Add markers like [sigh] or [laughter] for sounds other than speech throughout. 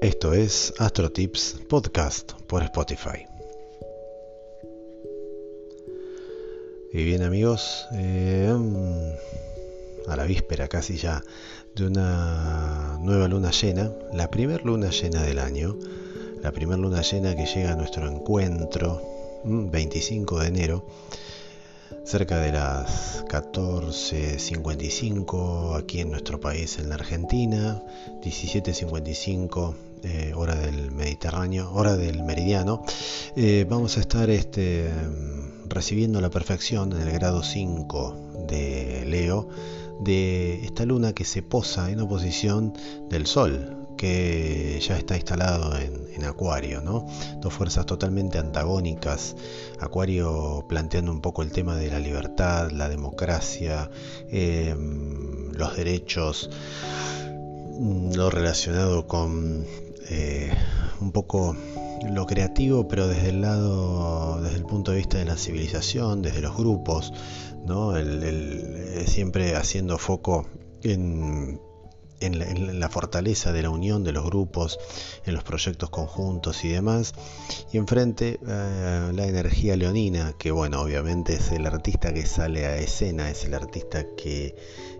Esto es Astro Tips Podcast por Spotify. Y bien amigos, eh, a la víspera casi ya de una nueva luna llena, la primera luna llena del año, la primera luna llena que llega a nuestro encuentro, 25 de enero, cerca de las 14.55 aquí en nuestro país, en la Argentina, 17.55 eh, hora del Mediterráneo, hora del meridiano, eh, vamos a estar este, recibiendo la perfección en el grado 5 de Leo de esta luna que se posa en oposición del Sol, que ya está instalado en, Acuario, ¿no? Dos fuerzas totalmente antagónicas. Acuario planteando un poco el tema de la libertad, la democracia, em, los derechos, lo relacionado con eh, un poco lo creativo, pero desde el lado, desde el punto de vista de la civilización, desde los grupos, ¿no? el, siempre haciendo foco en en la, fortaleza de la unión de los grupos, en los proyectos conjuntos y demás. Y enfrente eh, la energía leonina, que bueno, obviamente es el artista que sale a escena, es el artista que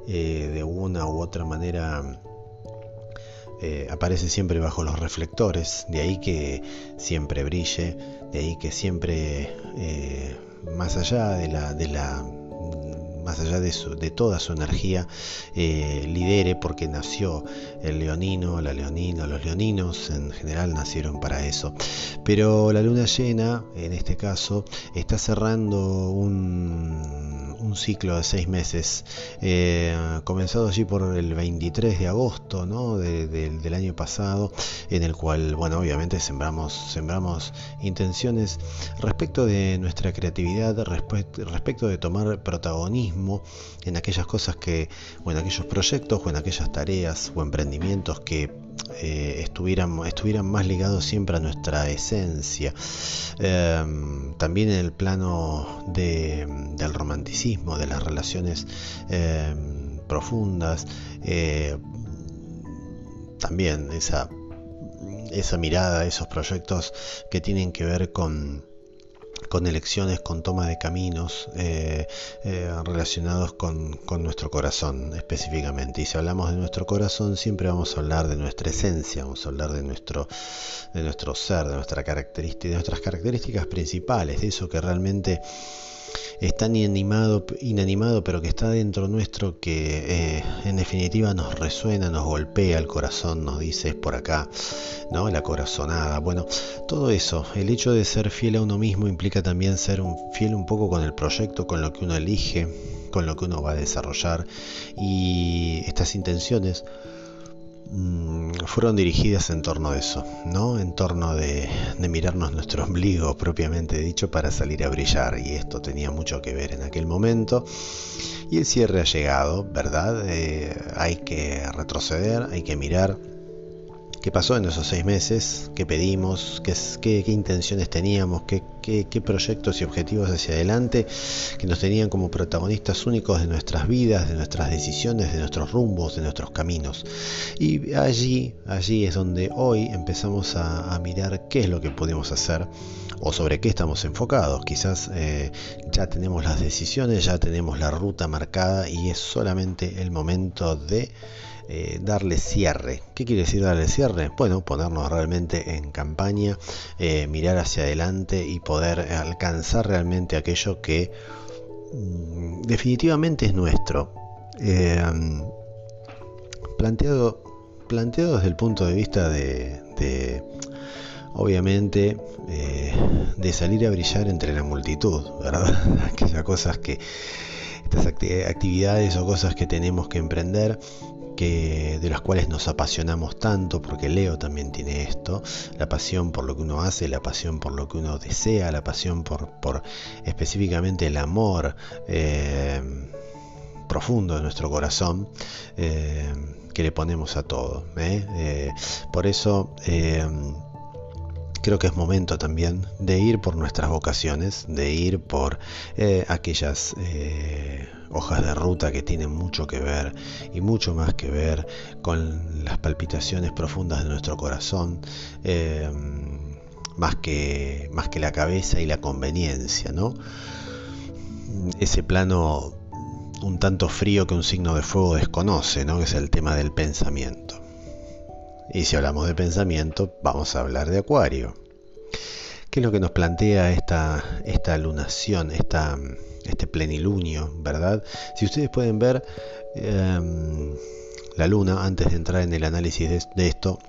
eh, de una u otra manera eh, aparece siempre bajo los reflectores, de ahí que siempre brille, de ahí que siempre, más allá de la, de la más allá de, de toda su energía, eh, lidere porque nació el leonino, la leonina, los leoninos en general nacieron para eso. Pero la luna llena, en este caso, está cerrando un, un ciclo de seis meses, eh, comenzado allí por el 23 de agosto ¿no? del año pasado, en el cual, bueno, obviamente sembramos, sembramos intenciones respecto de nuestra creatividad, respecto de tomar protagonismo en aquellas cosas que, o en aquellos proyectos, o en aquellas tareas o emprendimientos que eh, estuvieran, estuvieran más ligados siempre a nuestra esencia. Em, también en el plano del romanticismo, de las relaciones em, profundas, eh, también esa, esa mirada, esos proyectos que tienen que ver con con elecciones, con toma de caminos eh, eh, relacionados con, nuestro corazón específicamente. Y si hablamos de nuestro corazón, siempre vamos a hablar de nuestra esencia, vamos a hablar de nuestro, de nuestro ser, de, nuestra característica, de nuestras características principales, de eso que realmente está inanimado, inanimado, pero que está dentro nuestro, que eh, en definitiva nos resuena, nos golpea el corazón, nos dice es por acá, ¿no? La corazonada. Bueno, todo eso, el hecho de ser fiel a uno mismo implica también ser un, fiel un poco con el proyecto, con lo que uno elige, con lo que uno va a desarrollar y estas intenciones fueron dirigidas en torno a eso, ¿no? En torno de, mirarnos nuestro ombligo [laughs] propiamente dicho para salir a brillar y esto tenía mucho que ver en aquel momento y el cierre ha llegado, ¿verdad? Eh, hay que retroceder, hay que mirar qué pasó en esos seis meses, qué pedimos, qué, intenciones teníamos, qué, qué, proyectos y objetivos hacia adelante que nos tenían como protagonistas únicos de nuestras vidas, de nuestras decisiones, de nuestros rumbos, de nuestros caminos. Y allí, allí es donde hoy empezamos a, mirar qué es lo que podemos hacer o sobre qué estamos enfocados. Quizás eh, ya tenemos las decisiones, ya tenemos la ruta marcada y es solamente el momento de eh, darle cierre. ¿Qué quiere decir darle cierre? Bueno, ponernos realmente en campaña, eh, mirar hacia adelante y poder alcanzar realmente aquello que mm, definitivamente es nuestro. Eh, planteado, planteado desde el punto de vista de, obviamente, de salir a brillar entre la multitud, ¿verdad? [laughs] Aquellas cosas que, estas actividades o cosas que tenemos que emprender de las cuales nos apasionamos tanto, porque Leo también tiene esto, la pasión por lo que uno hace, la pasión por lo que uno desea, la pasión por, por específicamente el amor eh, profundo de nuestro corazón. Eh, que le ponemos a todo. ¿eh? por eso creo que es momento también de ir por nuestras vocaciones, de ir por aquellas hojas de ruta que tienen mucho que ver y mucho más que ver con las palpitaciones profundas de nuestro corazón, eh, más, que, más que la cabeza y la conveniencia, ¿no? Ese plano un tanto frío que un signo de fuego desconoce, ¿no? que es el tema del pensamiento. Y si hablamos de pensamiento, vamos a hablar de Acuario. ¿Qué es lo que nos plantea esta, esta lunación, esta, este plenilunio, verdad? Si ustedes pueden ver em, la luna, antes de entrar en el análisis de esto,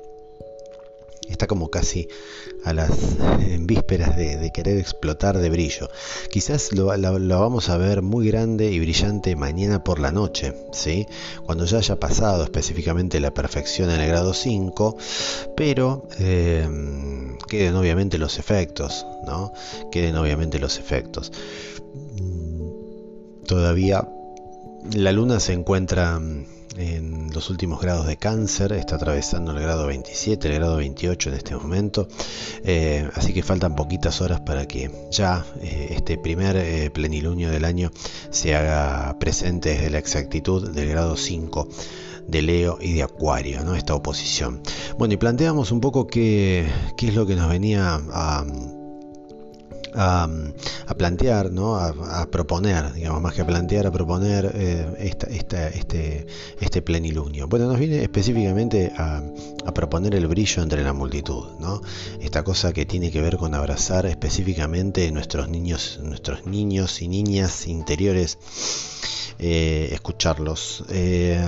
está como casi a las en vísperas de, querer explotar de brillo. Quizás lo, vamos a ver muy grande y brillante mañana por la noche, ¿sí? cuando ya haya pasado específicamente la perfección en el grado 5, pero em, queden obviamente los efectos, ¿no? queden obviamente los efectos. Todavía la luna se encuentra en los últimos grados de cáncer, está atravesando el grado 27, el grado 28 en este momento, eh, así que faltan poquitas horas para que ya eh, este primer eh, plenilunio del año se haga presente desde la exactitud del grado 5 de Leo y de Acuario, esta oposición. Bueno, y planteamos un poco qué, qué es lo que nos venía a a, plantear, ¿no? A, proponer, digamos, más que a plantear, a proponer eh, este, este plenilunio. Bueno, nos viene específicamente a, proponer el brillo entre la multitud, ¿no? Esta cosa que tiene que ver con abrazar específicamente nuestros niños, nuestros niños y niñas interiores, eh, escucharlos. Eh,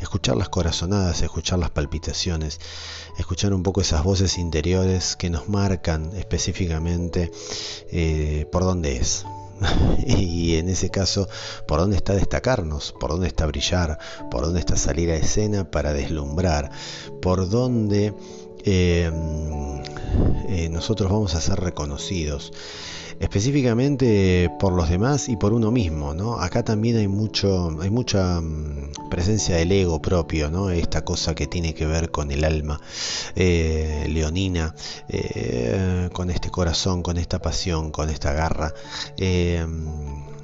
escuchar las corazonadas, escuchar las palpitaciones, escuchar un poco esas voces interiores que nos marcan específicamente eh, por dónde es. [laughs] y en ese caso, por dónde está destacarnos, por dónde está brillar, por dónde está salir a escena para deslumbrar, por dónde eh, eh, nosotros vamos a ser reconocidos específicamente por los demás y por uno mismo, ¿no? Acá también hay mucho, hay mucha mm, presencia del ego propio, ¿no? Esta cosa que tiene que ver con el alma eh, leonina, eh, con este corazón, con esta pasión, con esta garra. Eh,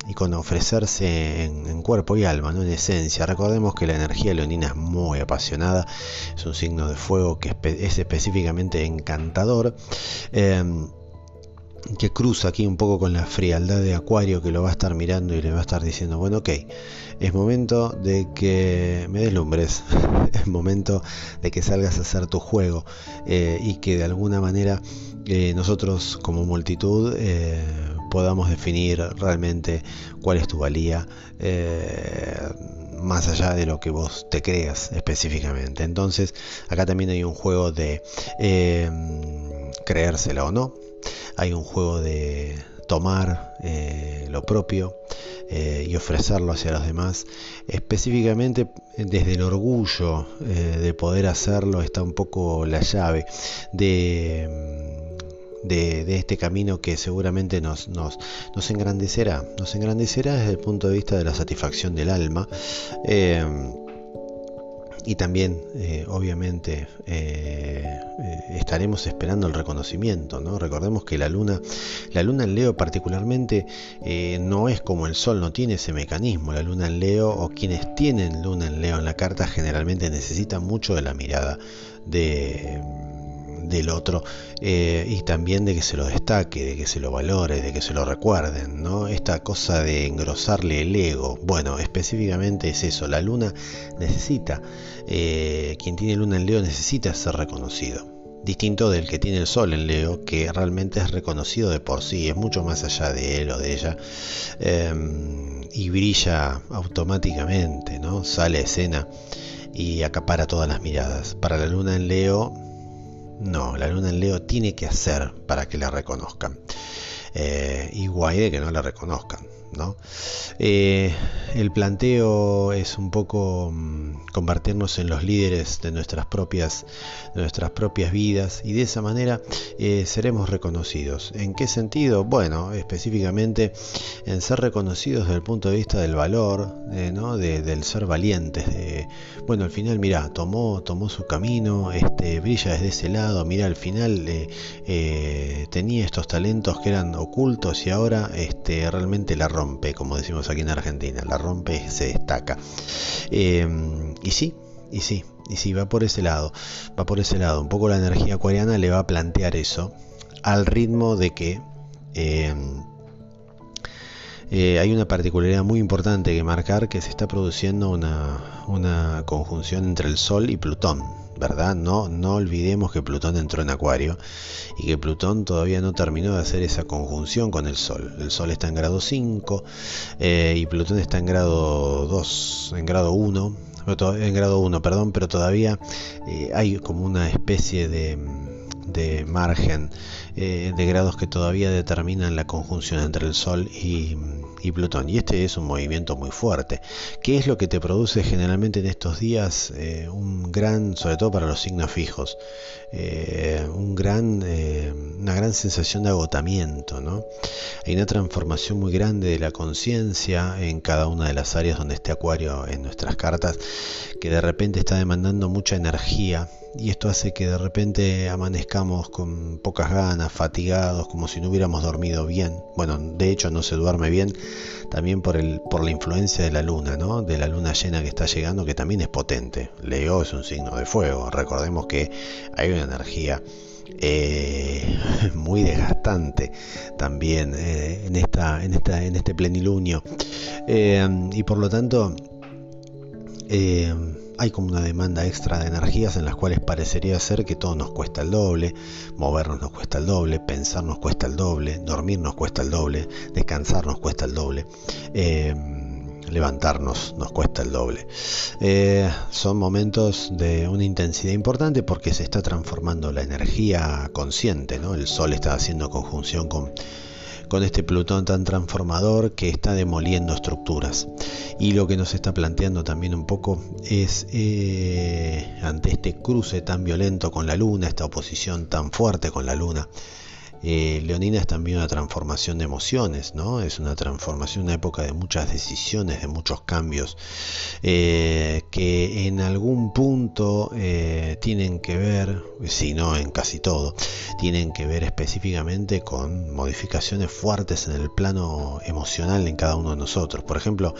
y con ofrecerse en, cuerpo y alma, ¿no? en esencia. Recordemos que la energía leonina es muy apasionada, es un signo de fuego que es, específicamente encantador que cruza aquí un poco con la frialdad de Acuario que lo va a estar mirando y le va a estar diciendo, bueno, ok, es momento de que me deslumbres, [laughs] es momento de que salgas a hacer tu juego eh, y que de alguna manera eh, nosotros como multitud eh, podamos definir realmente cuál es tu valía más allá de lo que vos te creas específicamente. Entonces, acá también hay un juego de creérsela o no, hay un juego de tomar eh, lo propio eh, y ofrecerlo hacia los demás. Específicamente desde el orgullo eh, de poder hacerlo está un poco la llave de, de, este camino que seguramente nos, engrandecerá. Nos engrandecerá desde el punto de vista de la satisfacción del alma y también eh, obviamente eh, eh, estaremos esperando el reconocimiento no recordemos que la luna la luna en Leo particularmente no es como el sol no tiene ese mecanismo. La luna en Leo o quienes tienen luna en Leo en la carta generalmente necesitan mucho de la mirada de del otro eh, y también de que se lo destaque, de que se lo valore, de que se lo recuerden, ¿no? Esta cosa de engrosarle el ego. Bueno, específicamente es eso, la luna necesita, eh, quien tiene luna en Leo necesita ser reconocido. Distinto del que tiene el sol en Leo, que realmente es reconocido de por sí, es mucho más allá de él o de ella, em, y brilla automáticamente, ¿no? Sale escena y acapara todas las miradas. Para la luna en Leo, no, la luna en Leo tiene que hacer para que la reconozcan. Eh, y guay de que no la reconozcan. ¿No? Eh, el planteo es un poco mm, convertirnos en los líderes de nuestras propias, nuestras propias vidas y de esa manera eh, seremos reconocidos. ¿En qué sentido? Bueno, específicamente en ser reconocidos desde el punto de vista del valor, ¿no? del ser valientes. bueno, al final, mira, tomó, tomó su camino, este, brilla desde ese lado, mira, al final tenía estos talentos que eran ocultos y ahora este, realmente la rompe, como decimos aquí en Argentina, la rompe, se destaca. Eh, y sí, y sí, y sí, va por ese lado, va por ese lado. Un poco la energía acuariana le va a plantear eso, al ritmo de que eh, eh, hay una particularidad muy importante que marcar que se está produciendo una, una conjunción entre el Sol y Plutón. No, no olvidemos que Plutón entró en Acuario y que Plutón todavía no terminó de hacer esa conjunción con el Sol. El Sol está en grado 5 eh, y Plutón está en grado 2, en grado 1, en grado 1, perdón, pero todavía eh, hay como una especie de, de margen eh, de grados que todavía determinan la conjunción entre el Sol y, y Plutón. Y este es un movimiento muy fuerte. ¿Qué es lo que te produce generalmente en estos días? Eh, un gran, sobre todo para los signos fijos, eh, un gran, eh, una gran sensación de agotamiento. ¿no? Hay una transformación muy grande de la conciencia en cada una de las áreas donde esté Acuario en nuestras cartas, que de repente está demandando mucha energía y esto hace que de repente amanezcamos con pocas ganas, fatigados, como si no hubiéramos dormido bien. Bueno, de hecho no se duerme bien también por, el, por la influencia de la luna, ¿no? De la luna llena que está llegando, que también es potente. Leo es un signo de fuego. Recordemos que hay una energía eh, [laughs] muy desgastante también eh, en, esta, en, esta, en este plenilunio. Eh, y por lo tanto hay como una demanda extra de energías en las cuales parecería ser que todo nos cuesta el doble, movernos nos cuesta el doble, pensar nos cuesta el doble, dormir nos cuesta el doble, descansar nos cuesta el doble. Eh, levantarnos nos cuesta el doble. Eh, son momentos de una intensidad importante porque se está transformando la energía consciente, ¿no? El sol está haciendo conjunción con con este Plutón tan transformador que está demoliendo estructuras. Y lo que nos está planteando también un poco es, eh, ante este cruce tan violento con la Luna, esta oposición tan fuerte con la Luna, eh, Leonina es también una transformación de emociones, ¿no? Es una transformación, una época de muchas decisiones, de muchos cambios, eh, que en algún punto eh, tienen que ver, si no en casi todo, tienen que ver específicamente con modificaciones fuertes en el plano emocional en cada uno de nosotros. Por ejemplo,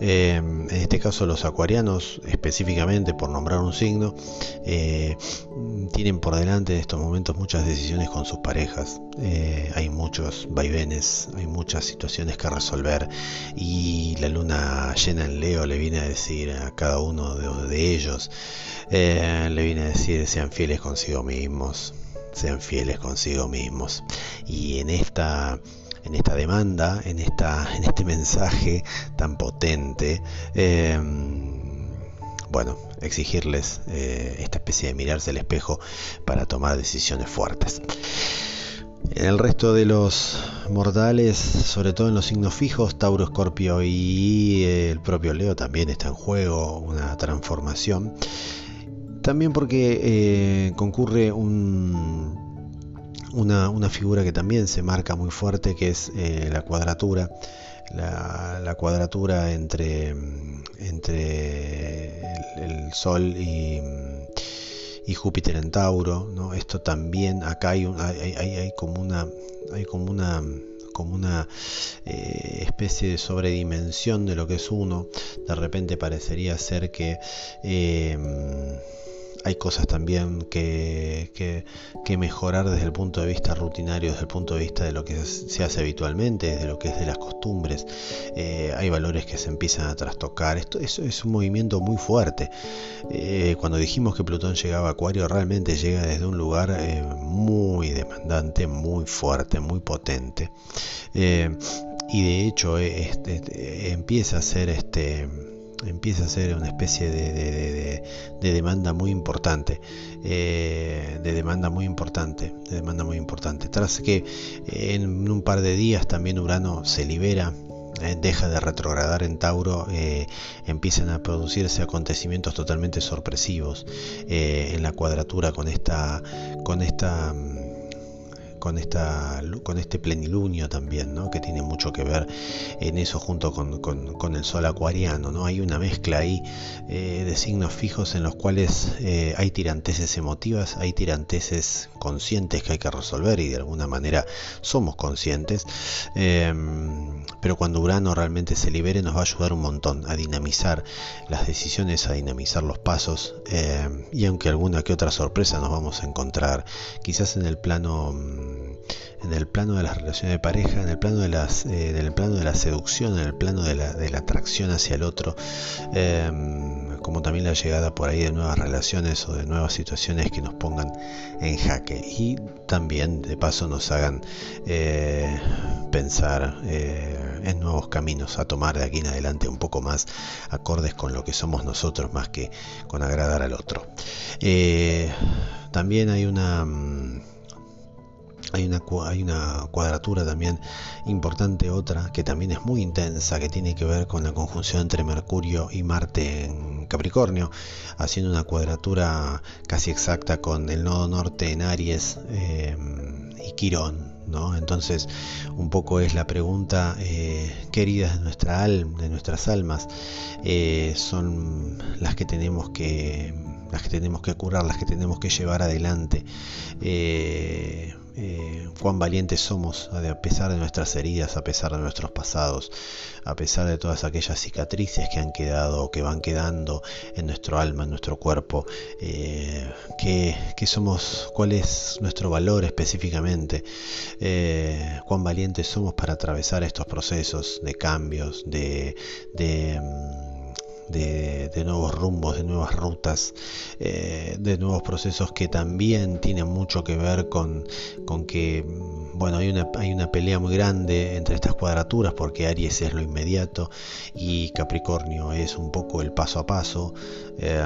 en este caso los acuarianos, específicamente por nombrar un signo, tienen por delante en estos momentos muchas decisiones con sus parejas eh, hay muchos vaivenes, hay muchas situaciones que resolver y la luna llena en Leo le viene a decir a cada uno de, ellos, eh, le viene a decir sean fieles consigo mismos, sean fieles consigo mismos. Y en esta en esta demanda, en, esta, [laughs] en este mensaje tan potente, em, bueno, exigirles eh, esta especie de mirarse al espejo para tomar decisiones fuertes. En el resto de los mortales, sobre todo en los signos fijos, Tauro, Escorpio y el propio Leo también está en juego, una transformación. También porque eh, concurre una, figura que también se marca muy fuerte, que es eh, la cuadratura. La, cuadratura entre, entre el Sol y y Júpiter en Tauro, ¿no? Esto también, acá hay, hay, hay, como una, hay como una como una eh, especie de sobredimensión de lo que es uno. De repente parecería ser que eh, hay cosas también que, que, mejorar desde el punto de vista rutinario, desde el punto de vista de lo que se hace habitualmente, desde lo que es de las costumbres. Eh, hay valores que se empiezan a trastocar. Esto es un movimiento muy fuerte. Eh, cuando dijimos que Plutón llegaba a Acuario, realmente llega desde un lugar eh, muy demandante, muy fuerte, muy potente. y de hecho este, empieza a ser este empieza a ser una especie de, demanda muy importante, eh, de demanda muy importante, de demanda muy importante. Tras que eh, en un par de días también Urano se libera eh, deja de retrogradar en Tauro, empiezan a producirse acontecimientos totalmente sorpresivos en la cuadratura con esta, con esta mm, con, esta, con este plenilunio también, ¿no? que tiene mucho que ver en eso junto con, el sol acuariano. ¿no? Hay una mezcla ahí eh, de signos fijos en los cuales eh, hay tiranteses emotivas, hay tiranteses conscientes que hay que resolver y de alguna manera somos conscientes. Em, pero cuando Urano realmente se libere nos va a ayudar un montón a dinamizar las decisiones, a dinamizar los pasos em, y aunque alguna que otra sorpresa nos vamos a encontrar quizás en el plano mm, en el plano de las relaciones de pareja, en el plano de las, eh, plano de la seducción, en el plano de la, de la atracción hacia el otro, em, como también la llegada por ahí de nuevas relaciones o de nuevas situaciones que nos pongan en jaque y también de paso nos hagan eh, pensar eh, en nuevos caminos a tomar de aquí en adelante un poco más acordes con lo que somos nosotros más que con agradar al otro. también hay una mm, hay una, cuadratura también importante, otra que también es muy intensa, que tiene que ver con la conjunción entre Mercurio y Marte en Capricornio, haciendo una cuadratura casi exacta con el nodo norte en Aries eh, y Quirón. Entonces, un poco es la pregunta, eh, queridas de, nuestra de nuestras almas, eh, son las que tenemos que las que tenemos que curar, las que tenemos que llevar adelante. Eh, eh, cuán valientes somos a pesar de nuestras heridas, a pesar de nuestros pasados, a pesar de todas aquellas cicatrices que han quedado o que van quedando en nuestro alma, en nuestro cuerpo, eh, que, somos, cuál es nuestro valor específicamente, eh, cuán valientes somos para atravesar estos procesos de cambios, de, de mm, de, nuevos rumbos, de nuevas rutas, eh, de nuevos procesos que también tienen mucho que ver con, con que, bueno, hay una, hay una pelea muy grande entre estas cuadraturas porque Aries es lo inmediato y Capricornio es un poco el paso a paso. Eh,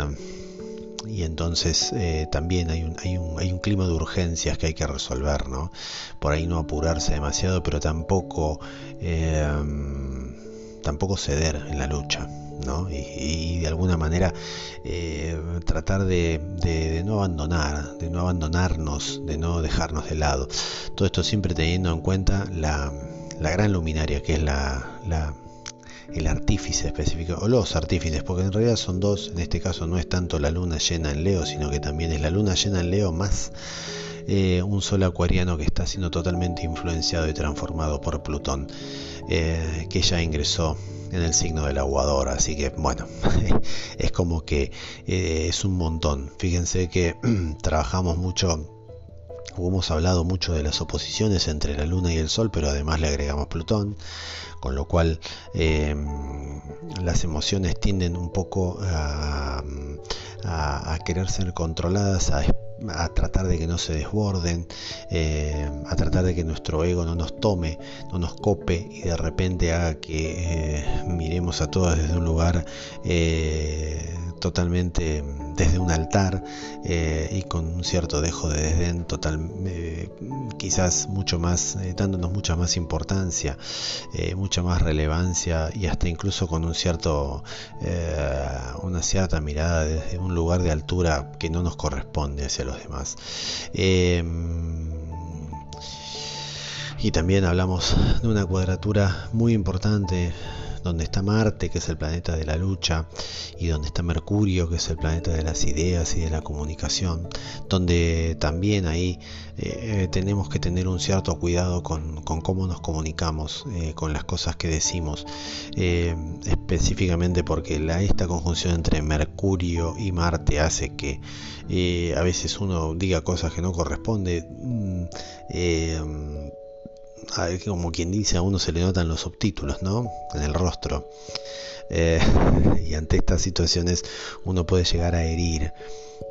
y entonces eh, también hay un, hay, un, hay un clima de urgencias que hay que resolver, ¿no? Por ahí no apurarse demasiado, pero tampoco, tampoco ceder en la lucha. Y, de alguna manera eh, tratar de, no abandonar, de no abandonarnos, de no dejarnos de lado. Todo esto siempre teniendo en cuenta la, gran luminaria que es la, el artífice específico, o los artífices, porque en realidad son dos, en este caso no es tanto la luna llena en Leo, sino que también es la luna llena en Leo más eh, un sol acuariano que está siendo totalmente influenciado y transformado por Plutón, eh, que ya ingresó en el signo del aguador, así que bueno, [laughs] es como que eh, es un montón. Fíjense que [clears throat] trabajamos mucho hemos hablado mucho de las oposiciones entre la Luna y el Sol, pero además le agregamos Plutón, con lo cual em, las emociones tienden un poco a, a, querer ser controladas, a a tratar de que no se desborden, eh, a tratar de que nuestro ego no nos tome, no nos cope y de repente haga que eh, miremos a todas desde un lugar eh, totalmente desde un altar y con un cierto dejo de desdén total quizás mucho más dándonos mucha más importancia mucha más relevancia y hasta incluso con un cierto una cierta mirada desde un lugar de altura que no nos corresponde hacia los demás. Em, y también hablamos de una cuadratura muy importante donde está Marte, que es el planeta de la lucha, y donde está Mercurio, que es el planeta de las ideas y de la comunicación, donde también ahí eh, tenemos que tener un cierto cuidado con, cómo nos comunicamos, eh, con las cosas que decimos, eh, específicamente porque esta conjunción entre Mercurio y Marte hace que a veces uno diga cosas que no corresponde. Mm, como quien dice, a uno se le notan los subtítulos, ¿no? En el rostro. Eh, [laughs] y ante estas situaciones uno puede llegar a herir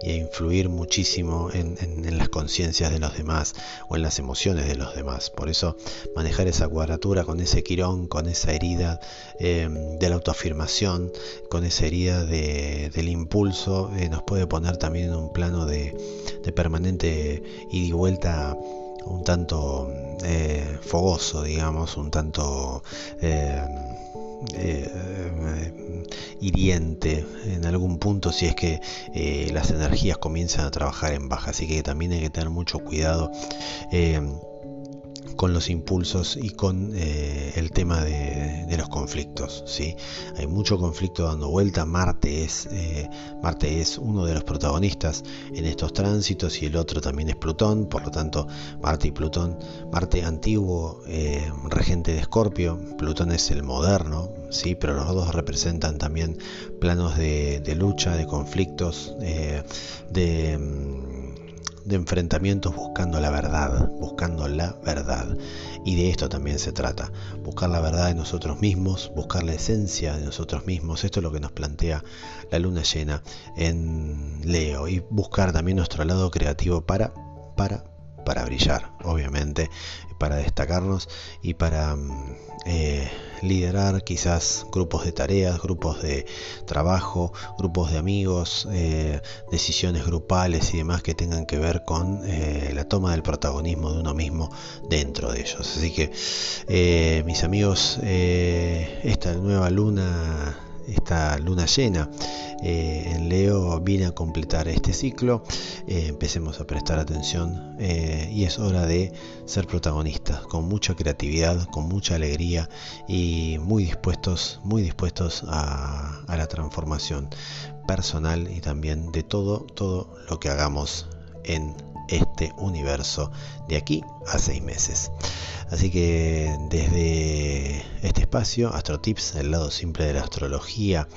y a influir muchísimo en, las conciencias de los demás o en las emociones de los demás. Por eso manejar esa cuadratura con ese quirón, con esa herida eh, de la autoafirmación, con esa herida del impulso, eh, nos puede poner también en un plano de, de permanente ida y vuelta un tanto eh, fogoso, digamos, un tanto eh, eh, hiriente en algún punto si es que las energías comienzan a trabajar en baja. Así que también hay que tener mucho cuidado con los impulsos y con eh, el tema de, los conflictos. ¿sí? Hay mucho conflicto dando vuelta. Marte es, eh, Marte es uno de los protagonistas en estos tránsitos y el otro también es Plutón. Por lo tanto, Marte y Plutón, Marte antiguo, eh, regente de Escorpio, Plutón es el moderno, ¿sí? pero los dos representan también planos de, lucha, de conflictos, de mm, de enfrentamientos buscando la verdad, buscando la verdad. Y de esto también se trata, buscar la verdad de nosotros mismos, buscar la esencia de nosotros mismos. Esto es lo que nos plantea la luna llena en Leo y buscar también nuestro lado creativo para para para brillar, obviamente, para destacarnos y para mm, eh, liderar quizás grupos de tareas, grupos de trabajo, grupos de amigos, eh, decisiones grupales y demás que tengan que ver con eh, la toma del protagonismo de uno mismo dentro de ellos. Así que, mis amigos, esta nueva luna esta luna llena eh, en Leo viene a completar este ciclo. Eh, empecemos a prestar atención eh, y es hora de ser protagonistas, con mucha creatividad, con mucha alegría y muy dispuestos, muy dispuestos a, a la transformación personal y también de todo, todo lo que hagamos en este universo de aquí a seis meses. Así que desde este espacio, AstroTips, el lado simple de la astrología,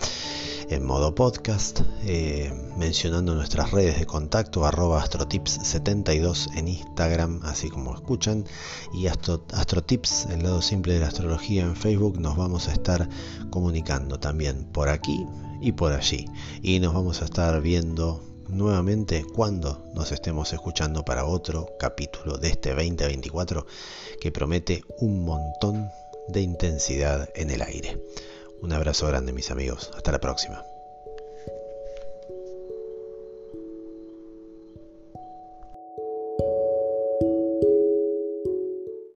en modo podcast, eh, mencionando nuestras redes de contacto, arroba astrotips72 en Instagram, así como escuchan, y astrotips, el lado simple de la astrología en Facebook, nos vamos a estar comunicando también por aquí y por allí. Y nos vamos a estar viendo nuevamente cuando nos estemos escuchando para otro capítulo de este 2024 que promete un montón de intensidad en el aire. Un abrazo grande mis amigos, hasta la próxima.